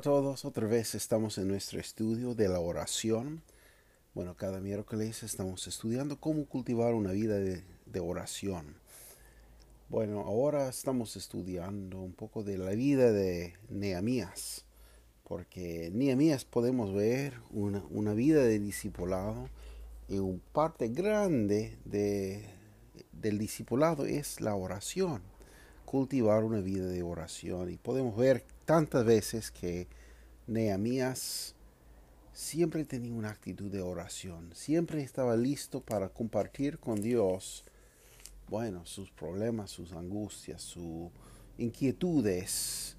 Todos, otra vez estamos en nuestro estudio de la oración. Bueno, cada miércoles estamos estudiando cómo cultivar una vida de, oración. Bueno, ahora estamos estudiando un poco de la vida de Nehemías, porque Nehemías podemos ver una, una vida de discipulado y una parte grande de, del discipulado es la oración, cultivar una vida de oración. Y podemos ver tantas veces que Nehemías siempre tenía una actitud de oración, siempre estaba listo para compartir con Dios, bueno, sus problemas, sus angustias, sus inquietudes,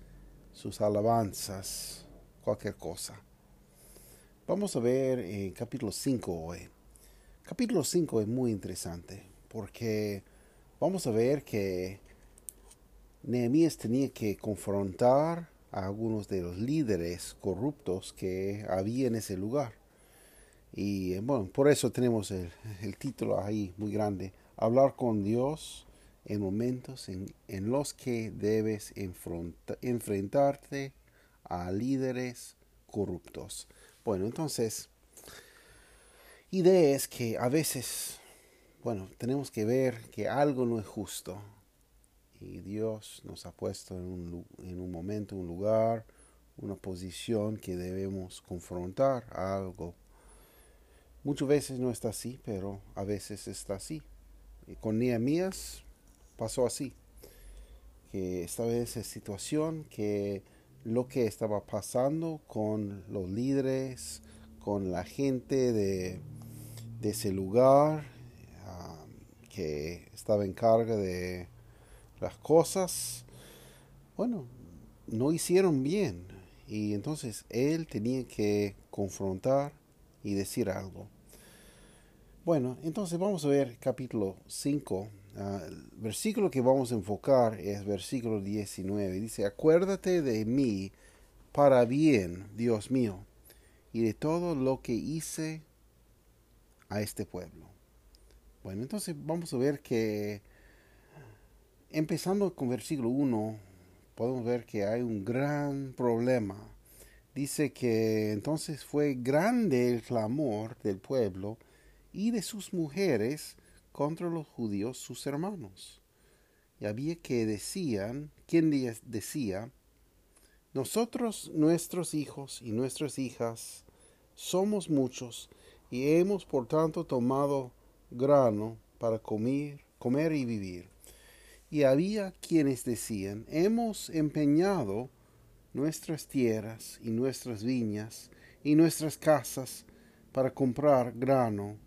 sus alabanzas, cualquier cosa. Vamos a ver en capítulo 5 hoy. Capítulo 5 es muy interesante porque vamos a ver que Nehemías tenía que confrontar a algunos de los líderes corruptos que había en ese lugar. Y bueno, por eso tenemos el, título ahí muy grande, hablar con Dios en momentos en, en los que debes enfrentarte a líderes corruptos. Bueno, entonces, idea es que a veces, bueno, tenemos que ver que algo no es justo y Dios nos ha puesto en un, en un momento, un lugar, una posición que debemos confrontar algo. Muchas veces no está así, pero a veces está así. Y con Nehemías pasó así, que estaba en esa situación que lo que estaba pasando con los líderes, con la gente de, de ese lugar, ah, que estaba en carga de las cosas, bueno, no hicieron bien. Y entonces él tenía que confrontar y decir algo. Bueno, entonces vamos a ver capítulo 5. Ah, el versículo que vamos a enfocar es versículo 19. Dice, acuérdate de mí para bien, Dios mío, y de todo lo que hice a este pueblo. Bueno, entonces vamos a ver que Empezando con versículo 1, podemos ver que hay un gran problema. Dice que entonces fue grande el clamor del pueblo y de sus mujeres contra los judíos sus hermanos. Y había que decían, quien decía, nosotros, nuestros hijos y nuestras hijas, somos muchos y hemos por tanto tomado grano para comer, comer y vivir. Y había quienes decían, hemos empeñado nuestras tierras y nuestras viñas y nuestras casas para comprar grano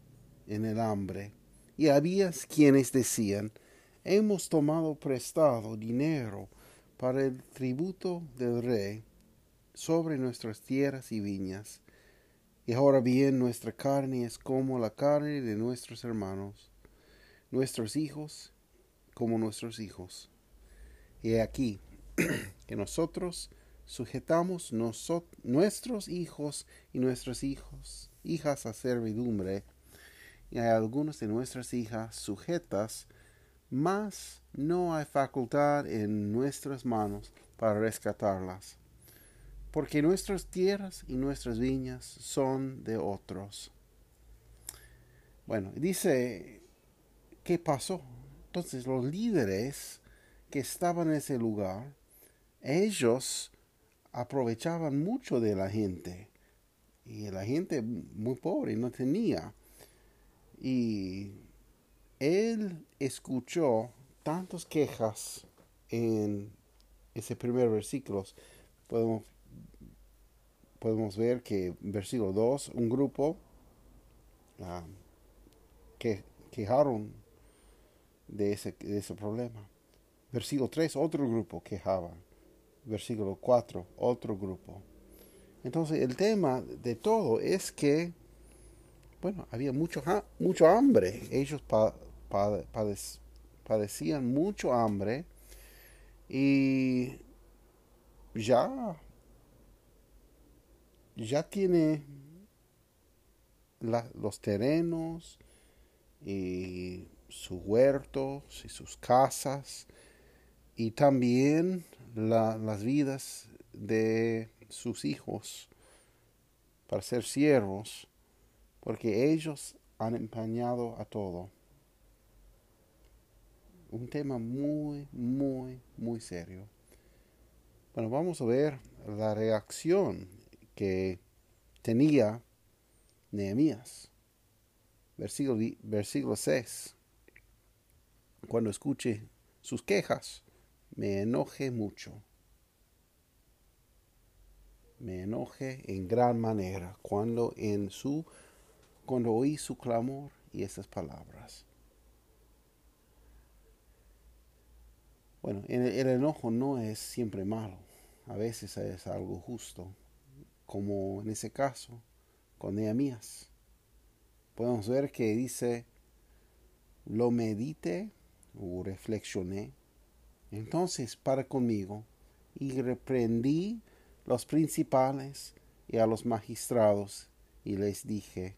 en el hambre. Y había quienes decían, hemos tomado prestado dinero para el tributo del rey sobre nuestras tierras y viñas. Y ahora bien nuestra carne es como la carne de nuestros hermanos, nuestros hijos como nuestros hijos. Y aquí que nosotros sujetamos nuestros hijos y nuestros hijos, hijas a servidumbre, y hay algunas de nuestras hijas sujetas, mas no hay facultad en nuestras manos para rescatarlas, porque nuestras tierras y nuestras viñas son de otros. Bueno, dice, ¿qué pasó? Entonces los líderes que estaban en ese lugar, ellos aprovechaban mucho de la gente. Y la gente muy pobre no tenía. Y él escuchó tantas quejas en ese primer versículo. Podemos, podemos ver que versículo 2, un grupo ah, que quejaron de ese, ese problema. Versículo 3, otro grupo quejaba. Versículo 4, otro grupo. Entonces el tema de todo es que bueno, había mucho, mucho hambre. Ellos padecían mucho hambre y ya, ya tiene los terrenos y sus huertos y sus casas y también las vidas de sus hijos para ser siervos porque ellos han empañado a todo. Un tema muy, muy, muy serio. Bueno, vamos a ver la reacción que tenía Nehemías. Versículo, versículo 6. Cuando escuche sus quejas, me enoje mucho. Me enoje en gran manera cuando en su cuando oí su clamor y esas palabras. Bueno, el, enojo no es siempre malo, a veces es algo justo, como en ese caso con Nehemías. Podemos ver que dice, lo medité o reflexioné, entonces para conmigo y reprendí los principales y a los magistrados y les dije,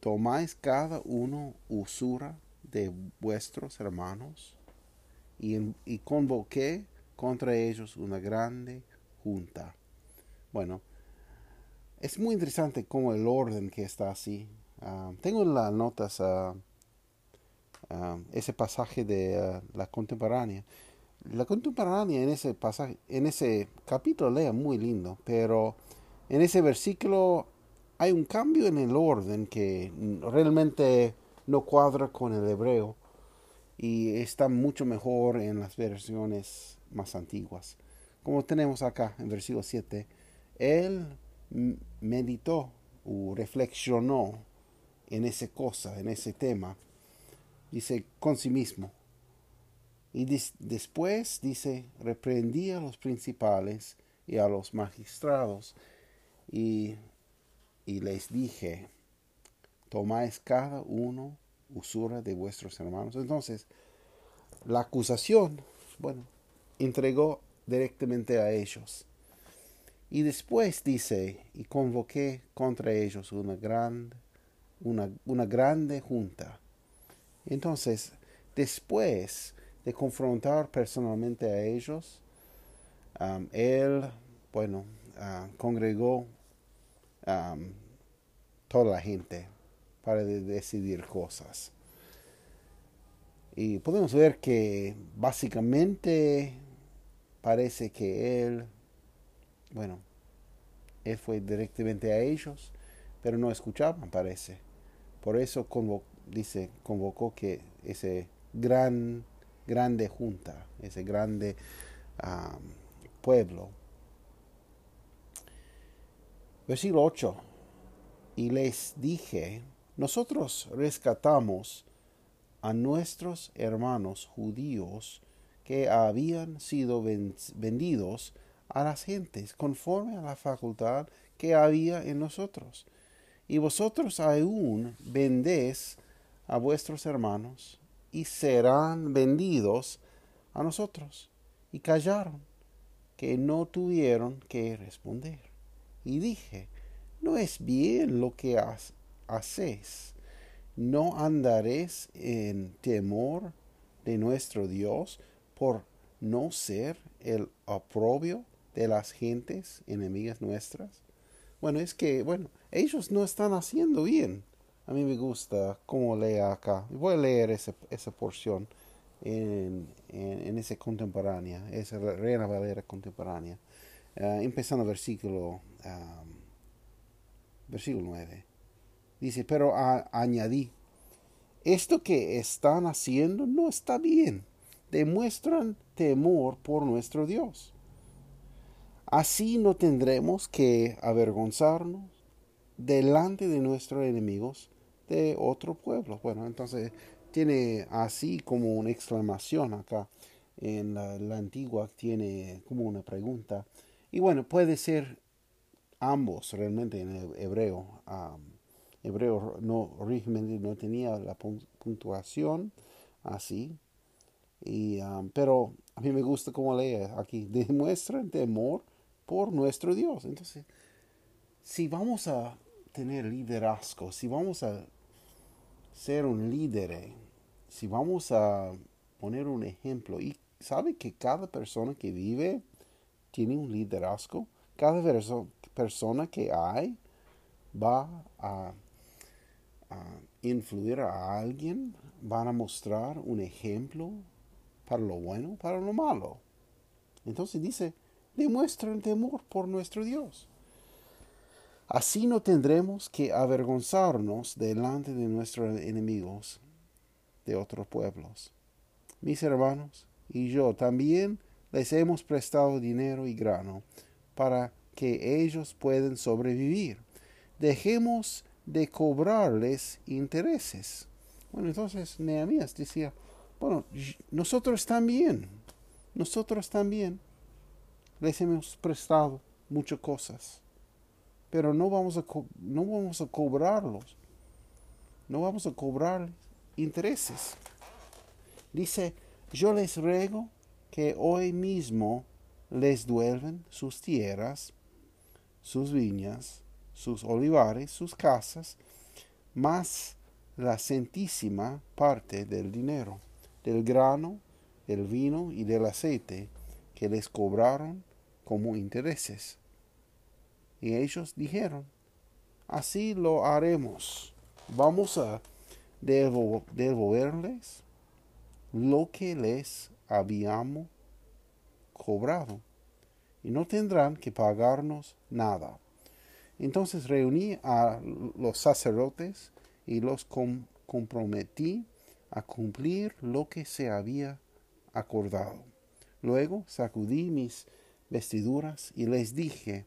tomáis cada uno usura de vuestros hermanos y, convoqué contra ellos una grande junta. Bueno, es muy interesante como el orden que está así. Ah, tengo en las notas uh, ese pasaje de la contemporánea. La contemporánea en ese pasaje, en ese capítulo lea muy lindo, pero en ese versículo hay un cambio en el orden que realmente no cuadra con el hebreo y está mucho mejor en las versiones más antiguas. Como tenemos acá en versículo 7, él meditó o reflexionó en esa cosa, en ese tema, dice con sí mismo. Y después dice, reprendí a los principales y a los magistrados y y les dije, tomáis cada uno usura de vuestros hermanos. Entonces, la acusación, bueno, entregó directamente a ellos. Y después dice, y convoqué contra ellos una, gran, una, una grande junta. Entonces, después de confrontar personalmente a ellos, él, bueno, uh, congregó toda la gente para decidir cosas. Y podemos ver que básicamente parece que él, bueno, él fue directamente a ellos, pero no escuchaban, parece. Por eso dice, convocó que ese gran, grande junta, ese grande pueblo, Versículo 8. Y les dije, nosotros rescatamos a nuestros hermanos judíos que habían sido vendidos a las gentes conforme a la facultad que había en nosotros. Y vosotros aún vendéis a vuestros hermanos y serán vendidos a nosotros. Y callaron, que no tuvieron que responder y dije, no es bien lo que haces. No andaréis en temor de nuestro Dios por no ser el oprobio de las gentes enemigas nuestras. Bueno, es que, bueno, ellos no están haciendo bien. A mí me gusta cómo lee acá. Voy a leer esa porción en, en, esa contemporánea, esa Reina Valera contemporánea. Uh, empezando versículo, versículo 9. Dice, pero añadí, esto que están haciendo no está bien. Demuestran temor por nuestro Dios. Así no tendremos que avergonzarnos delante de nuestros enemigos de otro pueblo. Bueno, entonces tiene así como una exclamación acá. En la, antigua tiene como una pregunta. Y bueno, puede ser ambos realmente en hebreo. hebreo no originalmente no tenía la puntuación así. Y, pero a mí me gusta como lee aquí, demuestran temor por nuestro Dios. Entonces, si vamos a tener liderazgo, si vamos a ser un líder, si vamos a poner un ejemplo, y sabe que cada persona que vive tiene un liderazgo, cada persona que hay va a, influir a alguien, van a mostrar un ejemplo para lo bueno, para lo malo. Entonces dice, demuestren temor por nuestro Dios. Así no tendremos que avergonzarnos delante de nuestros enemigos de otros pueblos. Mis hermanos y yo también les hemos prestado dinero y grano para que ellos puedan sobrevivir. Dejemos de cobrarles intereses. Bueno, entonces Nehemías decía, bueno, nosotros también, nosotros también les hemos prestado muchas cosas, pero no vamos a, no vamos a cobrarlos, no vamos a cobrar intereses. Dice, yo les ruego que hoy mismo les duelven sus tierras, sus viñas, sus olivares, sus casas, más la centísima parte del dinero, del grano, del vino y del aceite que les cobraron como intereses. Y ellos dijeron, así lo haremos. Vamos a devolverles lo que les habíamos cobrado y no tendrán que pagarnos nada. Entonces reuní a los sacerdotes y los comprometí a cumplir lo que se había acordado. Luego sacudí mis vestiduras y les dije,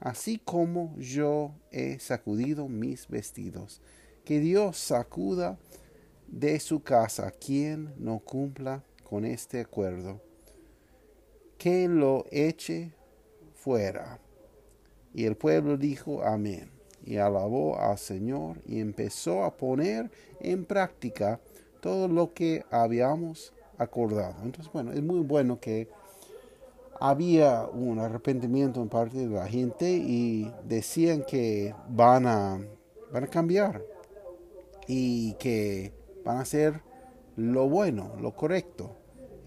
así como yo he sacudido mis vestidos, que Dios sacuda de su casa quien no cumpla con este acuerdo, que lo eche fuera. Y el pueblo dijo amén, y alabó al Señor y empezó a poner en práctica todo lo que habíamos acordado. Entonces, bueno, es muy bueno que había un arrepentimiento en parte de la gente y decían que van a, van a cambiar y que van a hacer lo bueno, lo correcto.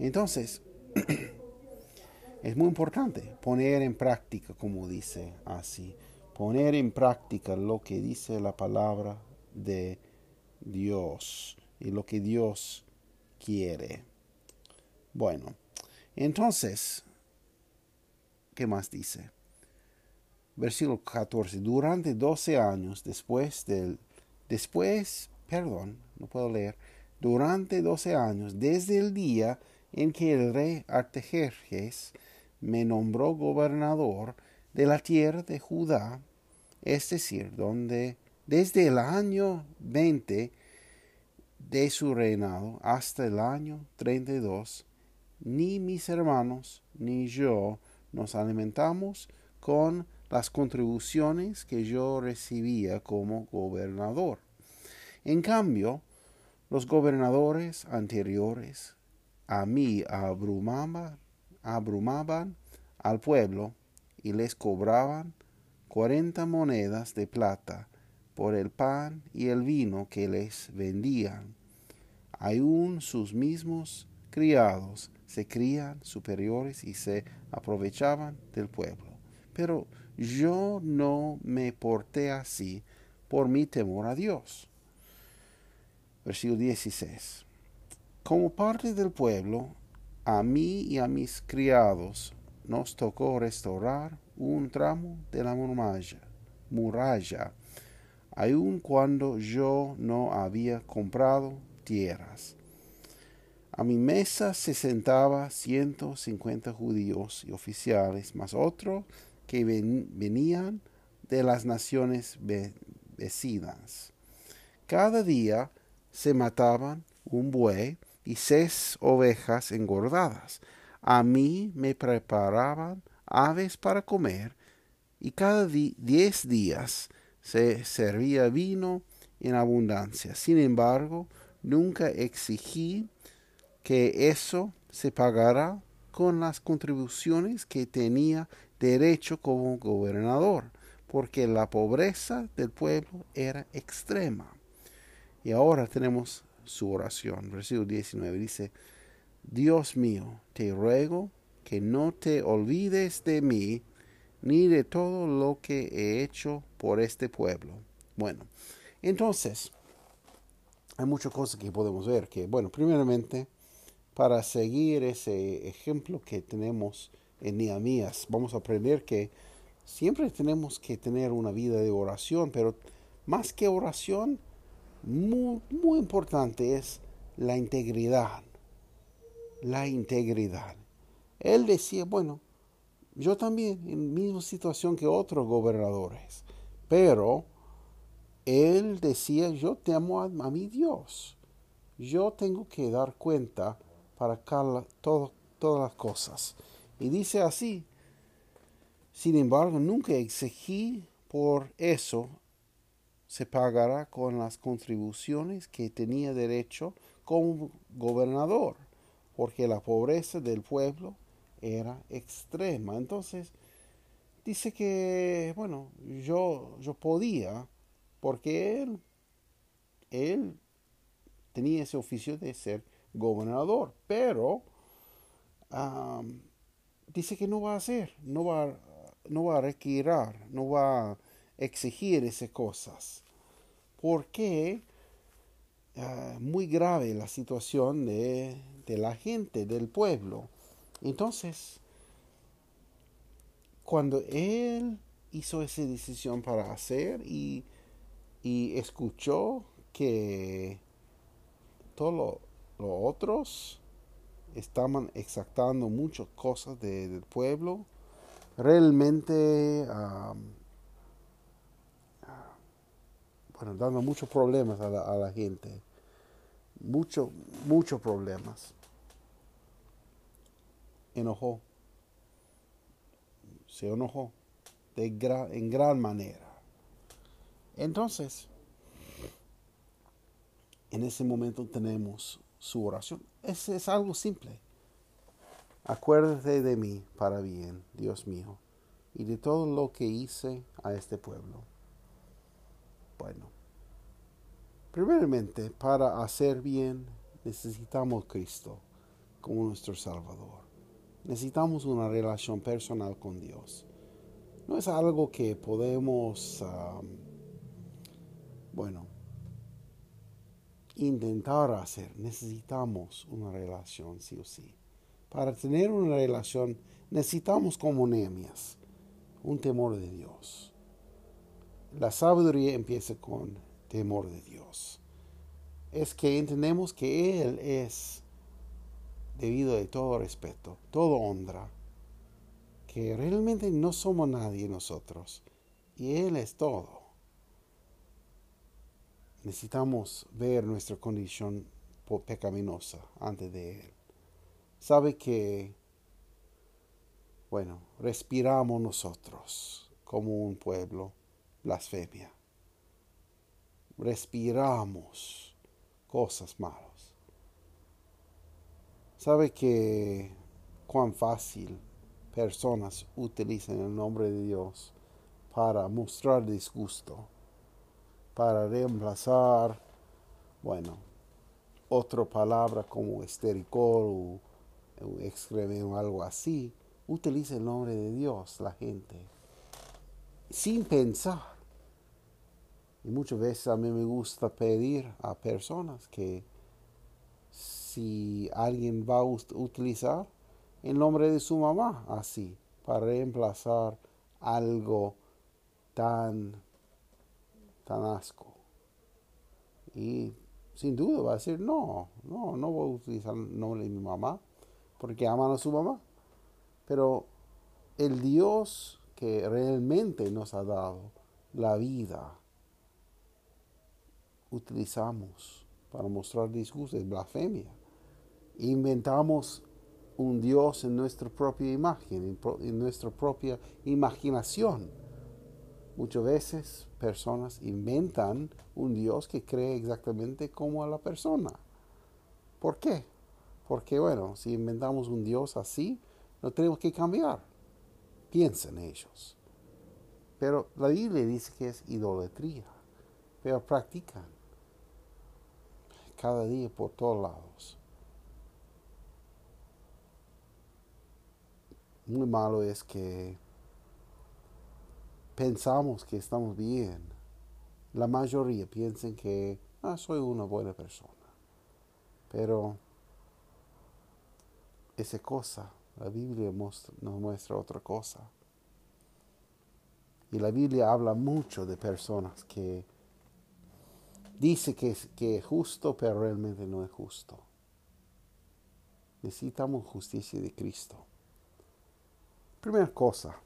Entonces, es muy importante poner en práctica, como dice así, poner en práctica lo que dice la palabra de Dios y lo que Dios quiere. Bueno, entonces, ¿qué más dice? Versículo 14. Durante 12 años después del... Después, perdón, no puedo leer. Durante 12 años, desde el día en que el rey Artajerjes me nombró gobernador de la tierra de Judá, es decir, donde desde el año 20 de su reinado hasta el año 32, ni mis hermanos ni yo nos alimentamos con las contribuciones que yo recibía como gobernador. En cambio, los gobernadores anteriores a mí abrumaban, abrumaban al pueblo y les cobraban cuarenta monedas de plata por el pan y el vino que les vendían. Aún sus mismos criados se crían superiores y se aprovechaban del pueblo. Pero yo no me porté así por mi temor a Dios. Versículo 16. Como parte del pueblo, a mí y a mis criados nos tocó restaurar un tramo de la muralla, muralla, aun cuando yo no había comprado tierras. A mi mesa se sentaba ciento cincuenta judíos y oficiales, más otros que venían de las naciones vecinas. Cada día se mataban un buey y seis ovejas engordadas. A mí me preparaban aves para comer y cada diez días se servía vino en abundancia. Sin embargo, nunca exigí que eso se pagara con las contribuciones que tenía derecho como gobernador, porque la pobreza del pueblo era extrema. Y ahora tenemos su oración. Versículo 19 dice, Dios mío, te ruego que no te olvides de mí ni de todo lo que he hecho por este pueblo. Bueno, entonces, hay muchas cosas que podemos ver, que, bueno, primeramente, para seguir ese ejemplo que tenemos en Nehemías, vamos a aprender que siempre tenemos que tener una vida de oración, pero más que oración, muy, importante es la integridad. La integridad. Él decía, bueno, yo también en misma situación que otros gobernadores, pero él decía, yo temo a, a mi Dios. Yo tengo que dar cuenta para todas las cosas. Y dice así, sin embargo, nunca exigí por eso se pagará con las contribuciones que tenía derecho como gobernador, porque la pobreza del pueblo era extrema. Entonces, dice que, bueno, yo, yo podía, porque él, él tenía ese oficio de ser gobernador, pero dice que no va a hacer, no va, no va a requerir, no va a exigir esas cosas. Porque uh, muy grave la situación de, de la gente, del pueblo. Entonces, cuando él hizo esa decisión para hacer y, y escuchó que todos los otros estaban exactando muchas cosas del pueblo, realmente bueno, dando muchos problemas a la, gente, muchos, muchos problemas. Enojó, se enojó en gran manera. Entonces, en ese momento tenemos su oración. Es, es algo simple. Acuérdate de mí para bien, Dios mío, y de todo lo que hice a este pueblo. Bueno, primeramente, para hacer bien necesitamos Cristo como nuestro Salvador. Necesitamos una relación personal con Dios. No es algo que podemos, bueno, intentar hacer. Necesitamos una relación, sí o sí. Para tener una relación necesitamos como Nehemías un temor de Dios. La sabiduría empieza con temor de Dios. Es que entendemos que Él es debido de todo respeto, todo honra, que realmente no somos nadie nosotros y Él es todo necesitamos ver nuestra condición pecaminosa antes de Él. Sabe que, bueno, respiramos nosotros como un pueblo blasfemia. Respiramos cosas malas. Sabe que cuán fácil personas utilizan el nombre de Dios para mostrar disgusto para reemplazar, bueno, otra palabra como estericol o, excremento o algo así, utiliza el nombre de Dios la gente sin pensar. Y muchas veces a mí me gusta pedir a personas que si alguien va a utilizar el nombre de su mamá así, para reemplazar algo tan tan asco. Y sin duda va a decir, no, no, no voy a utilizar el nombre de mi mamá, porque aman a su mamá. Pero el Dios que realmente nos ha dado la vida, utilizamos para mostrar disgusto, es blasfemia. Inventamos un Dios en nuestra propia imagen, en, nuestra propia imaginación Muchas veces personas inventan un Dios que cree exactamente como a la persona. ¿Por qué? Porque bueno, si inventamos un Dios así, no tenemos que cambiar. Piensen ellos. Pero la Biblia dice que es idolatría, pero practican cada día por todos lados. Muy malo es que pensamos que estamos bien. La mayoría piensan que ah, soy una buena persona. Pero esa cosa, la Biblia nos muestra otra cosa. Y la Biblia habla mucho de personas que dice que, que es justo, pero realmente no es justo. Necesitamos justicia de Cristo. Primera cosa,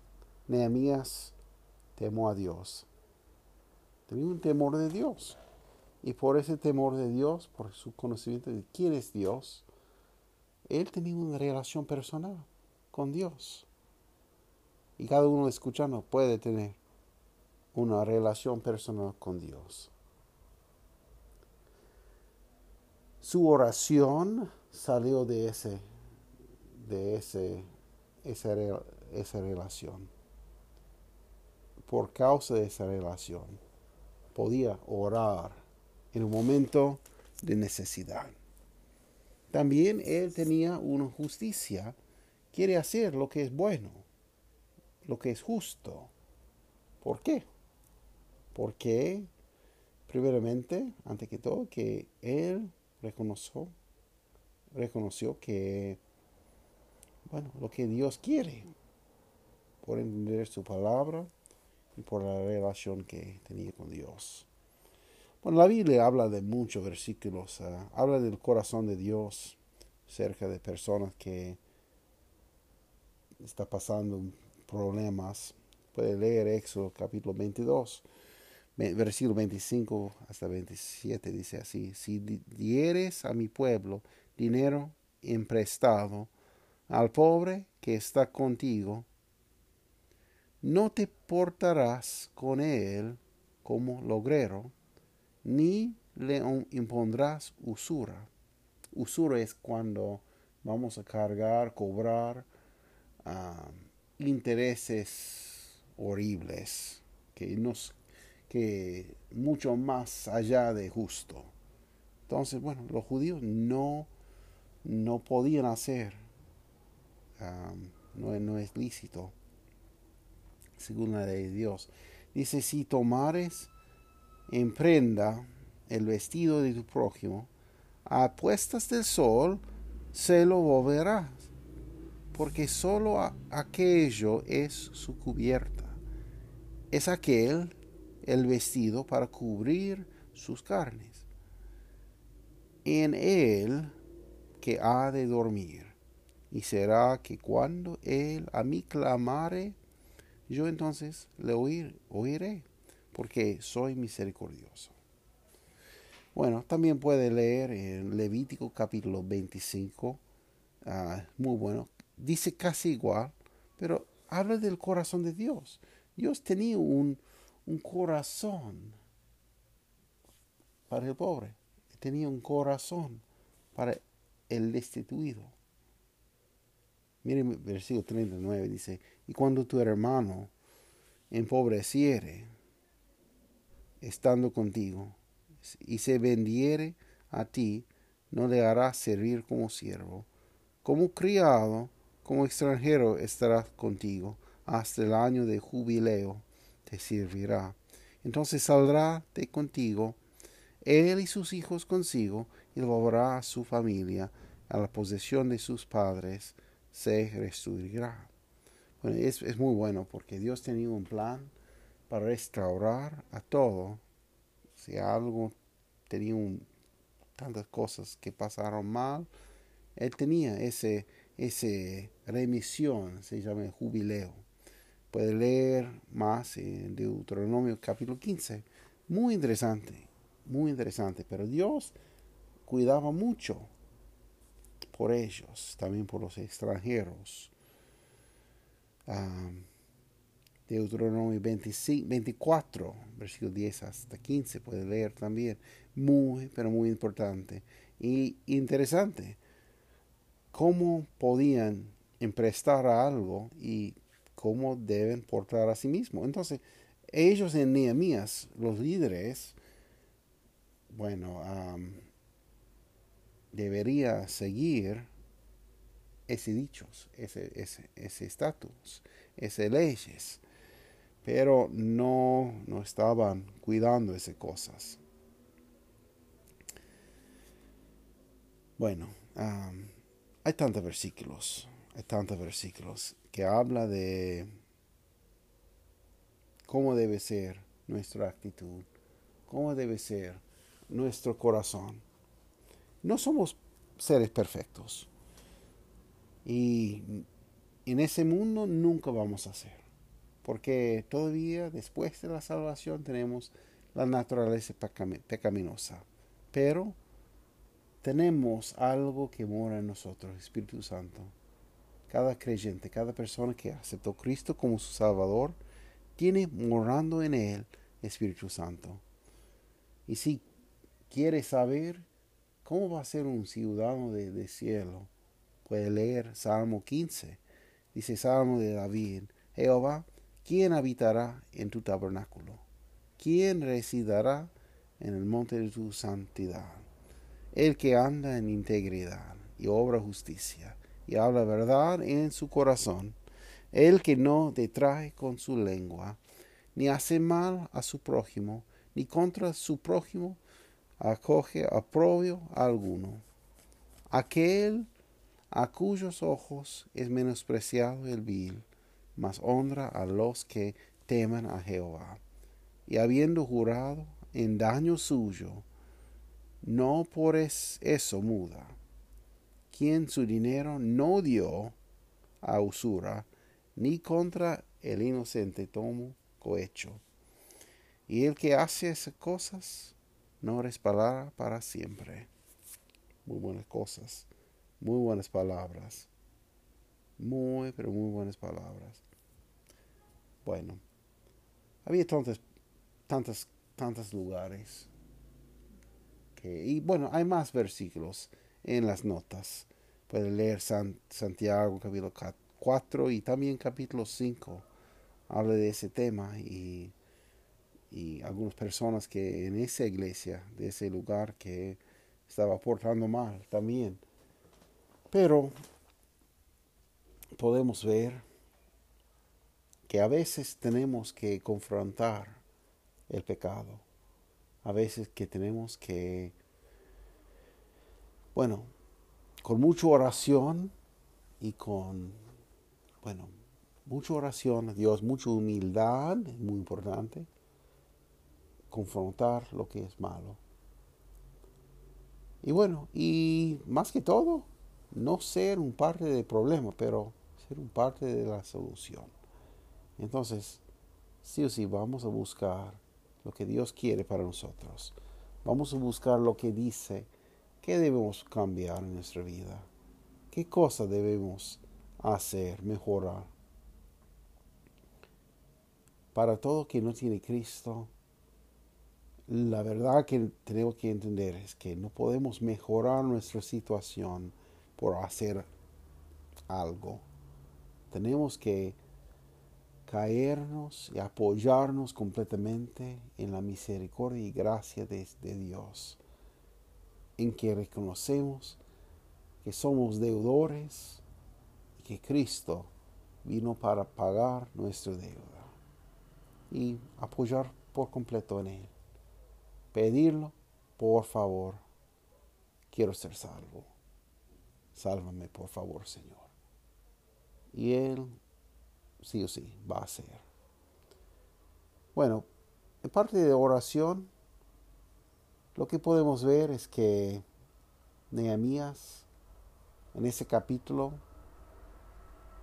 Nehemías temó a Dios. Tenía un temor de Dios. Y por ese temor de Dios, por su conocimiento de quién es Dios, él tenía una relación personal con Dios. Y cada uno escuchando puede tener una relación personal con Dios. Su oración salió de ese, de ese, esa, esa relación por causa de esa relación, podía orar en un momento de necesidad. También él tenía una justicia, quiere hacer lo que es bueno, lo que es justo. ¿Por qué? Porque, primeramente, antes que todo, que él reconoció, reconoció que, bueno, lo que Dios quiere, por entender su palabra, por la relación que tenía con Dios. Bueno, la Biblia habla de muchos versículos, ah, habla del corazón de Dios cerca de personas que está pasando problemas. Puede leer Éxodo capítulo 22, versículo 25 hasta 27, dice así, si dieres a mi pueblo dinero emprestado al pobre que está contigo, no te portarás con él como logrero, ni le impondrás usura. Usura es cuando vamos a cargar, cobrar intereses horribles, que, nos, que mucho más allá de justo. Entonces, bueno, los judíos no, no podían hacer, no es lícito según la de Dios. Dice, si tomares en prenda el vestido de tu prójimo, a puestas del sol se lo volverás, porque sólo aquello es su cubierta. Es aquel el vestido para cubrir sus carnes. En él que ha de dormir, y será que cuando él a mí clamare, yo entonces le oiré, porque soy misericordioso. Bueno, también puede leer en Levítico capítulo 25, ah, muy bueno, dice casi igual, pero habla del corazón de Dios. Dios tenía un, un corazón para el pobre, tenía un corazón para el destituido. Miren, versículo 39 dice, y cuando tu hermano empobreciere, estando contigo, y se vendiere a ti, no le harás servir como siervo. Como criado, como extranjero estará contigo, hasta el año de jubileo te servirá. Entonces saldrá de contigo, él y sus hijos consigo, y volverá a su familia, a la posesión de sus padres, se restituirá. Bueno, es, es muy bueno porque Dios tenía un plan para restaurar a todo. Si algo tenía tantas cosas que pasaron mal, Él tenía ese, ese remisión, se llama jubileo. Puede leer más en Deuteronomio capítulo 15. Muy interesante, muy interesante. Pero Dios cuidaba mucho por ellos, también por los extranjeros. Deuteronomio 25, 24, versículo 10 hasta 15, puede leer también. Muy, pero muy importante. Y interesante, cómo podían emprestar algo y cómo deben portar a sí mismos. Entonces, ellos en Nehemías, los líderes, bueno, debería seguir ese dichos, ese, ese, ese estatus, ese leyes, pero no, no estaban cuidando esas cosas. Bueno, hay tantos versículos, hay tantos versículos que habla de cómo debe ser nuestra actitud, cómo debe ser nuestro corazón. No somos seres perfectos. Y en ese mundo nunca vamos a ser. Porque todavía después de la salvación tenemos la naturaleza pecaminosa. Pero tenemos algo que mora en nosotros, Espíritu Santo. Cada creyente, cada persona que aceptó a Cristo como su Salvador, tiene morando en él Espíritu Santo. Y si quiere saber cómo va a ser un ciudadano de, cielo, puede leer Salmo 15. Dice Salmo de David, Jehová, ¿quién habitará en tu tabernáculo? ¿Quién residirá en el monte de tu santidad? El que anda en integridad y obra justicia y habla verdad en su corazón, el que no detrae con su lengua, ni hace mal a su prójimo, ni contra su prójimo acoge aprobio alguno. Aquel a cuyos ojos es menospreciado el vil, mas honra a los que teman a Jehová. Y habiendo jurado en daño suyo, no por eso muda. Quien su dinero no dio a usura, ni contra el inocente tomo cohecho. Y el que hace esas cosas no respaldará para siempre. Muy buenas cosas, muy buenas palabras. Muy, pero muy buenas palabras. Bueno, había tantos, tantos, tantos lugares y bueno, hay más versículos en las notas. Puede leer Santiago capítulo 4 y también capítulo 5. Habla de ese tema y, y algunas personas que en esa iglesia, de ese lugar que estaba portando mal también. Pero podemos ver que a veces tenemos que confrontar el pecado a veces que tenemos que, bueno, con mucha oración y con, bueno, mucha oración a Dios, mucha humildad, es muy importante, confrontar lo que es malo. Y bueno, y más que todo, no ser un parte del problema, pero ser un parte de la solución. Entonces, sí o sí, vamos a buscar lo que Dios quiere para nosotros. Vamos a buscar lo que dice que debemos cambiar en nuestra vida. ¿Qué cosa debemos hacer, mejorar? Para todo que no tiene Cristo, la verdad que tenemos que entender es que no podemos mejorar nuestra situación por hacer algo. Tenemos que caernos y apoyarnos completamente en la misericordia y gracia de, Dios, en que reconocemos que somos deudores y que Cristo vino para pagar nuestra deuda y apoyar por completo en Él. Pedirlo, por favor, quiero ser salvo. Sálvame, por favor, Señor. Y Él sí o sí va a ser. Bueno, en parte de oración, lo que podemos ver es que Nehemías en ese capítulo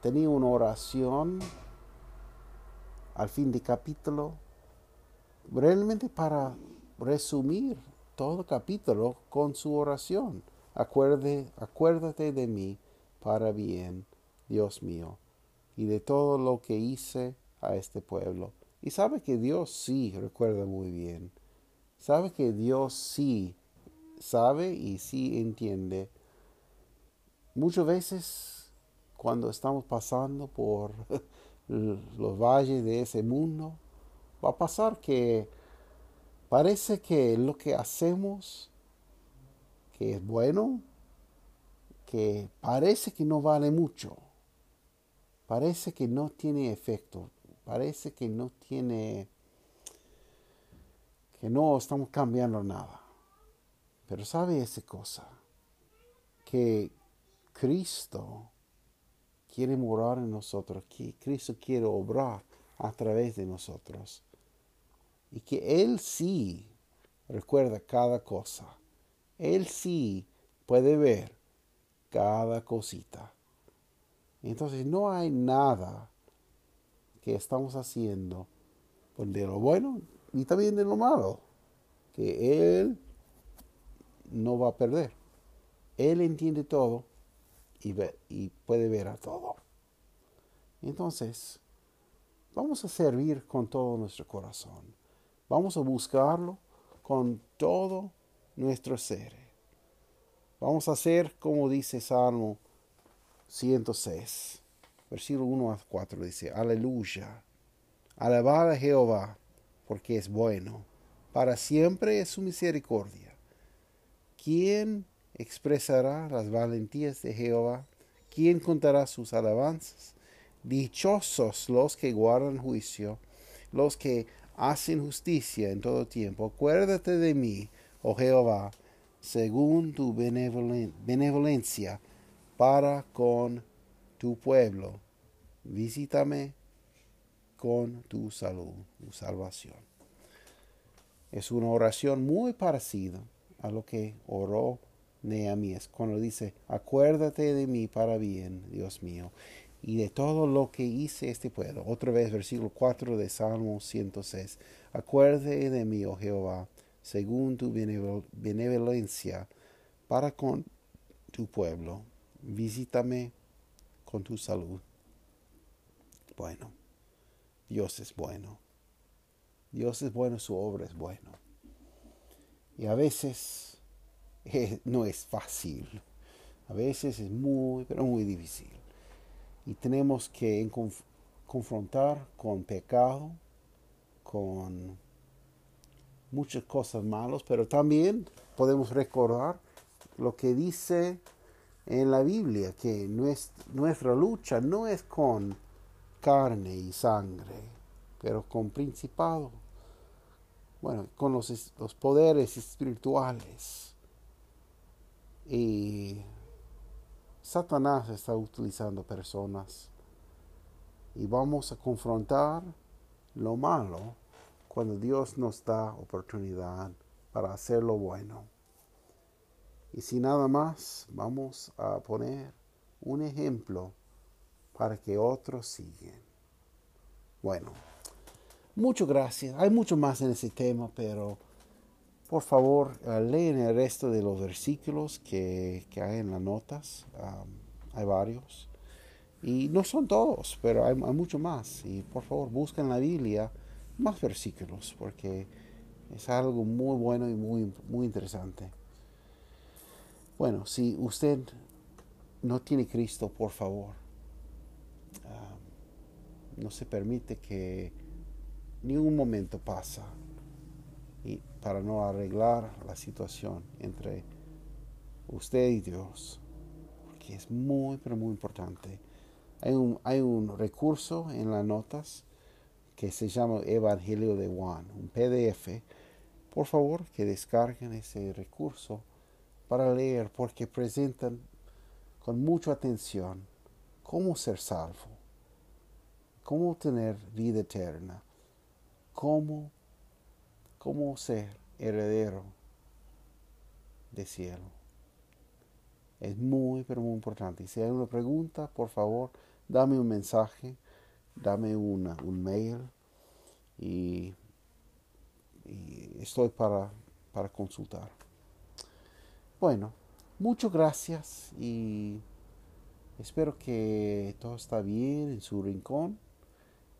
tenía una oración al fin de capítulo, realmente para resumir todo el capítulo con su oración. Acuerde, acuérdate de mí para bien, Dios mío y de todo lo que hice a este pueblo. Y sabe que Dios sí recuerda muy bien. Sabe que Dios sí sabe y sí entiende. Muchas veces cuando estamos pasando por los valles de ese mundo, va a pasar que parece que lo que hacemos, que es bueno, que parece que no vale mucho, parece que no tiene efecto, parece que no tiene, que no estamos cambiando nada. Pero sabe esa cosa, que Cristo quiere morar en nosotros, que Cristo quiere obrar a través de nosotros. Y que Él sí recuerda cada cosa. Él sí puede ver cada cosita. Entonces no hay nada que estamos haciendo de lo bueno y también de lo malo que Él no va a perder. Él entiende todo y, puede ver a todo. Entonces, vamos a servir con todo nuestro corazón. Vamos a buscarlo con todo nuestro ser. Vamos a hacer como dice Salmo 106, versículo 1 a 4, dice, aleluya, Jehová, porque es bueno, para siempre es su misericordia. ¿Quién expresará las valentías de Jehová. ¿Quién contará sus alabanzas? Dichosos los que guardan juicio, los que hacen justicia en todo tiempo. Acuérdate de mí, oh Jehová, según tu benevolencia para con tu pueblo. Visítame con tu salud, tu salvación. Es una oración muy parecida a lo que oró Nehemías, cuando dice, acuérdate de mí para bien, Dios mío, y de todo lo que hice este pueblo. Otra vez, versículo 4 de Salmo 106. Acuérdate de mí, oh Jehová, según tu benevolencia para con tu pueblo. Visítame con tu salud. Bueno, Dios es bueno. Dios es bueno, su obra es bueno. Y a veces no es fácil. A veces es muy, pero muy difícil. Y tenemos que confrontar con pecado, con muchas cosas malas, pero también podemos recordar lo que dice en la Biblia, que nuestra, lucha no es con carne y sangre, pero con principado, bueno, con los, los poderes espirituales. Y Satanás está utilizando personas y vamos a confrontar lo malo cuando Dios nos da oportunidad para hacer lo bueno. Y si nada más, vamos a poner un ejemplo para que otros sigan. Bueno, muchas gracias. Hay mucho más en ese tema, pero por favor, uh, leen el resto de los versículos que, hay en las notas. hay varios. Y no son todos, pero hay, mucho más. Y por favor, busquen en la Biblia más versículos, porque es algo muy bueno y muy, muy interesante. Bueno, si usted no tiene Cristo, por favor, no se permite que ni un momento pasa y para no arreglar la situación entre usted y Dios, porque es muy, pero muy importante. Hay un, hay un recurso en las notas que se llama Evangelio de Juan, un PDF. Por favor, que descarguen ese recurso para leer, porque presentan con mucha atención cómo ser salvo, cómo tener vida eterna, cómo cómo ser heredero de cielo. Es muy, pero muy importante. Si hay una pregunta, por favor, dame un mensaje, dame una, un mail y, estoy para, para consultar. Bueno, muchas gracias y espero que todo está bien en su rincón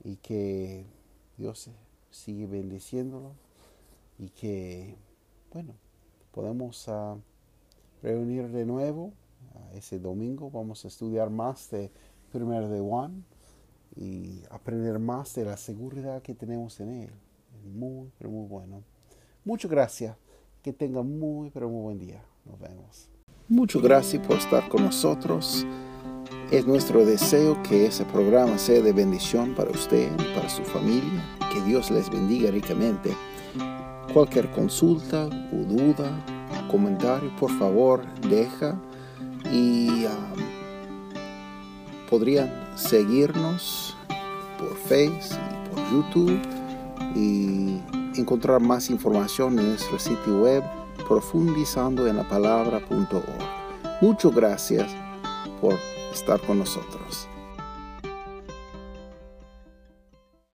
y que Dios sigue bendiciéndolo y que, bueno, podemos uh, reunir de nuevo uh, ese domingo. Vamos a estudiar más de Primero de Juan y aprender más de la seguridad que tenemos en Él. Muy, pero muy bueno. Muchas gracias. Que tengan muy, pero muy buen día. Nos vemos. Muchas gracias por estar con nosotros. Es nuestro deseo que ese programa sea de bendición para usted y para su familia. Que Dios les bendiga ricamente. Cualquier consulta o duda, comentario, por favor, deja y um, podrían seguirnos por Facebook y por YouTube y encontrar más información en nuestro sitio web profundizando en la. Muchas gracias por estar con nosotros.